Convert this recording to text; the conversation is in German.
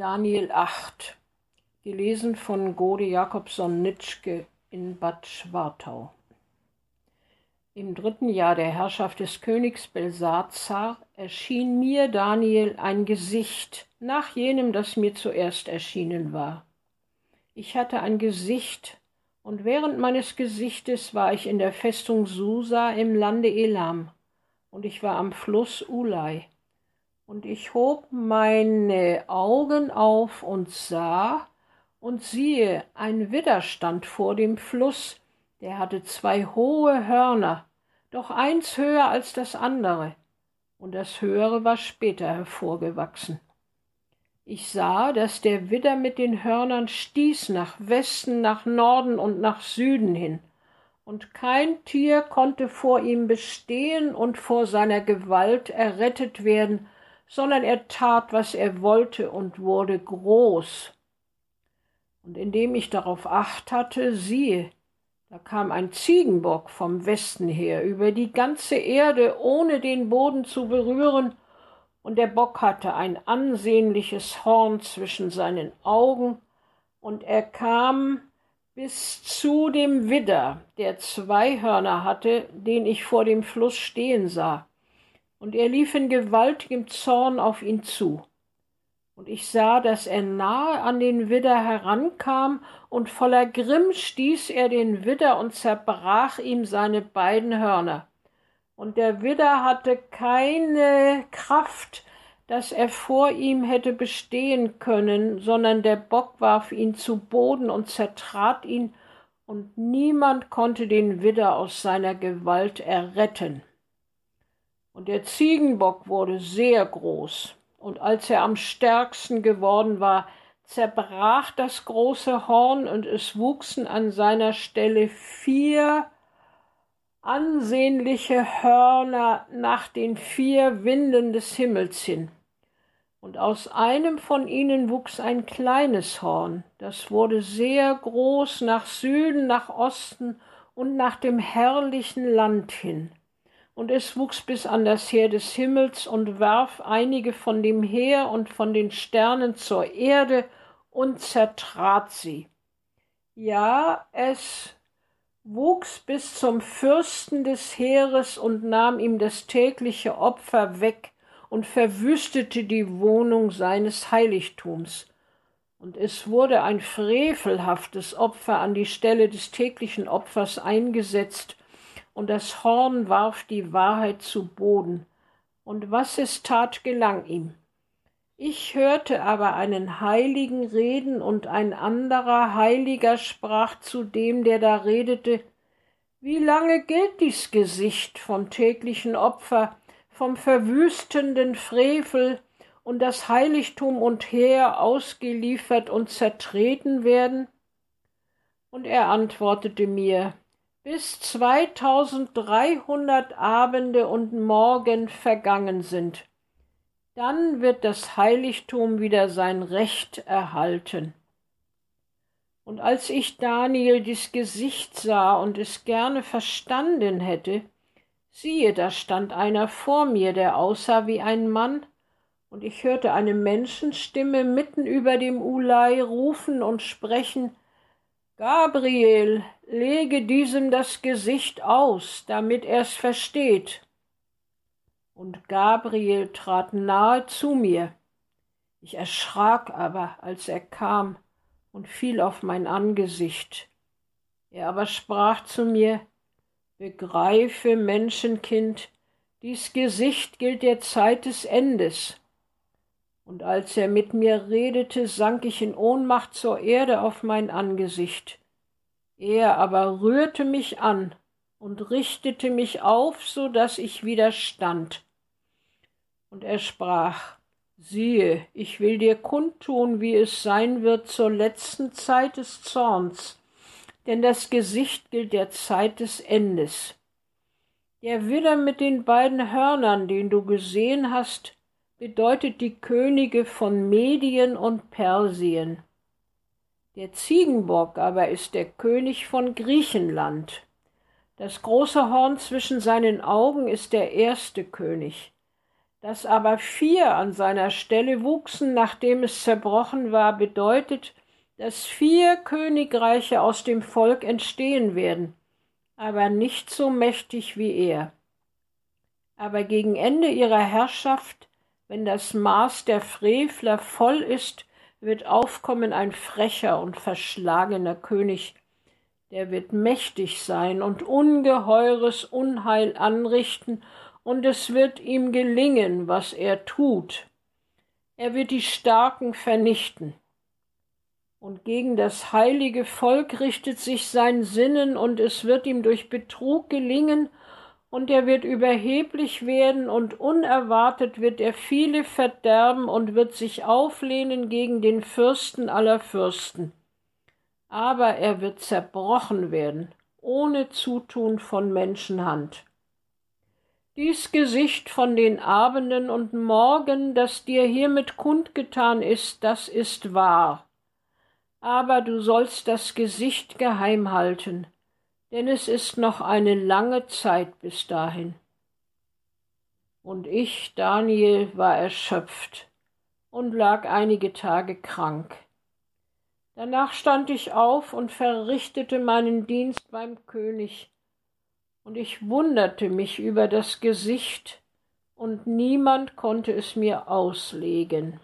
Daniel 8, gelesen von Gode Jakobson Nitschke in Bad Schwartau. Im dritten Jahr der Herrschaft des Königs Belsazar erschien mir Daniel ein Gesicht nach jenem, das mir zuerst erschienen war. Ich hatte ein Gesicht, und während meines Gesichtes war ich in der Festung Susa im Lande Elam, und ich war am Fluss Ulai. Und ich hob meine Augen auf und sah, und siehe, ein Widder stand vor dem Fluss, der hatte zwei hohe Hörner, doch eins höher als das andere, und das höhere war später hervorgewachsen. Ich sah, dass der Widder mit den Hörnern stieß nach Westen, nach Norden und nach Süden hin, und kein Tier konnte vor ihm bestehen und vor seiner Gewalt errettet werden, sondern er tat, was er wollte und wurde groß. Und indem ich darauf acht hatte, siehe, da kam ein Ziegenbock vom Westen her über die ganze Erde, ohne den Boden zu berühren, und der Bock hatte ein ansehnliches Horn zwischen seinen Augen, und er kam bis zu dem Widder, der zwei Hörner hatte, den ich vor dem Fluss stehen sah und er lief in gewaltigem Zorn auf ihn zu. Und ich sah, dass er nahe an den Widder herankam, und voller Grimm stieß er den Widder und zerbrach ihm seine beiden Hörner. Und der Widder hatte keine Kraft, dass er vor ihm hätte bestehen können, sondern der Bock warf ihn zu Boden und zertrat ihn, und niemand konnte den Widder aus seiner Gewalt erretten. Und der Ziegenbock wurde sehr groß, und als er am stärksten geworden war, zerbrach das große Horn, und es wuchsen an seiner Stelle vier ansehnliche Hörner nach den vier Winden des Himmels hin. Und aus einem von ihnen wuchs ein kleines Horn, das wurde sehr groß nach Süden, nach Osten und nach dem herrlichen Land hin und es wuchs bis an das Heer des Himmels und warf einige von dem Heer und von den Sternen zur Erde und zertrat sie. Ja, es wuchs bis zum Fürsten des Heeres und nahm ihm das tägliche Opfer weg und verwüstete die Wohnung seines Heiligtums. Und es wurde ein frevelhaftes Opfer an die Stelle des täglichen Opfers eingesetzt, und das Horn warf die Wahrheit zu Boden, und was es tat, gelang ihm. Ich hörte aber einen Heiligen reden, und ein anderer Heiliger sprach zu dem, der da redete, Wie lange gilt dies Gesicht vom täglichen Opfer, vom verwüstenden Frevel und das Heiligtum und Heer ausgeliefert und zertreten werden? Und er antwortete mir, bis 2300 Abende und Morgen vergangen sind. Dann wird das Heiligtum wieder sein Recht erhalten. Und als ich Daniel dies Gesicht sah und es gerne verstanden hätte, siehe, da stand einer vor mir, der aussah wie ein Mann, und ich hörte eine Menschenstimme mitten über dem Ulai rufen und sprechen, Gabriel, lege diesem das Gesicht aus, damit er's versteht. Und Gabriel trat nahe zu mir. Ich erschrak aber, als er kam, und fiel auf mein Angesicht. Er aber sprach zu mir, Begreife, Menschenkind, dies Gesicht gilt der Zeit des Endes. Und als er mit mir redete, sank ich in Ohnmacht zur Erde auf mein Angesicht. Er aber rührte mich an und richtete mich auf, so dass ich widerstand. Und er sprach, siehe, ich will dir kundtun, wie es sein wird zur letzten Zeit des Zorns, denn das Gesicht gilt der Zeit des Endes. Der Widder mit den beiden Hörnern, den du gesehen hast, bedeutet die Könige von Medien und Persien. Der Ziegenbock aber ist der König von Griechenland. Das große Horn zwischen seinen Augen ist der erste König. Dass aber vier an seiner Stelle wuchsen, nachdem es zerbrochen war, bedeutet, dass vier Königreiche aus dem Volk entstehen werden, aber nicht so mächtig wie er. Aber gegen Ende ihrer Herrschaft, wenn das Maß der Frevler voll ist, wird aufkommen ein frecher und verschlagener König, der wird mächtig sein und ungeheures Unheil anrichten, und es wird ihm gelingen, was er tut. Er wird die Starken vernichten. Und gegen das heilige Volk richtet sich sein Sinnen, und es wird ihm durch Betrug gelingen, und er wird überheblich werden, und unerwartet wird er viele verderben und wird sich auflehnen gegen den Fürsten aller Fürsten aber er wird zerbrochen werden, ohne Zutun von Menschenhand. Dies Gesicht von den Abenden und Morgen, das dir hiermit kundgetan ist, das ist wahr. Aber du sollst das Gesicht geheim halten, denn es ist noch eine lange Zeit bis dahin. Und ich, Daniel, war erschöpft und lag einige Tage krank. Danach stand ich auf und verrichtete meinen Dienst beim König, und ich wunderte mich über das Gesicht, und niemand konnte es mir auslegen.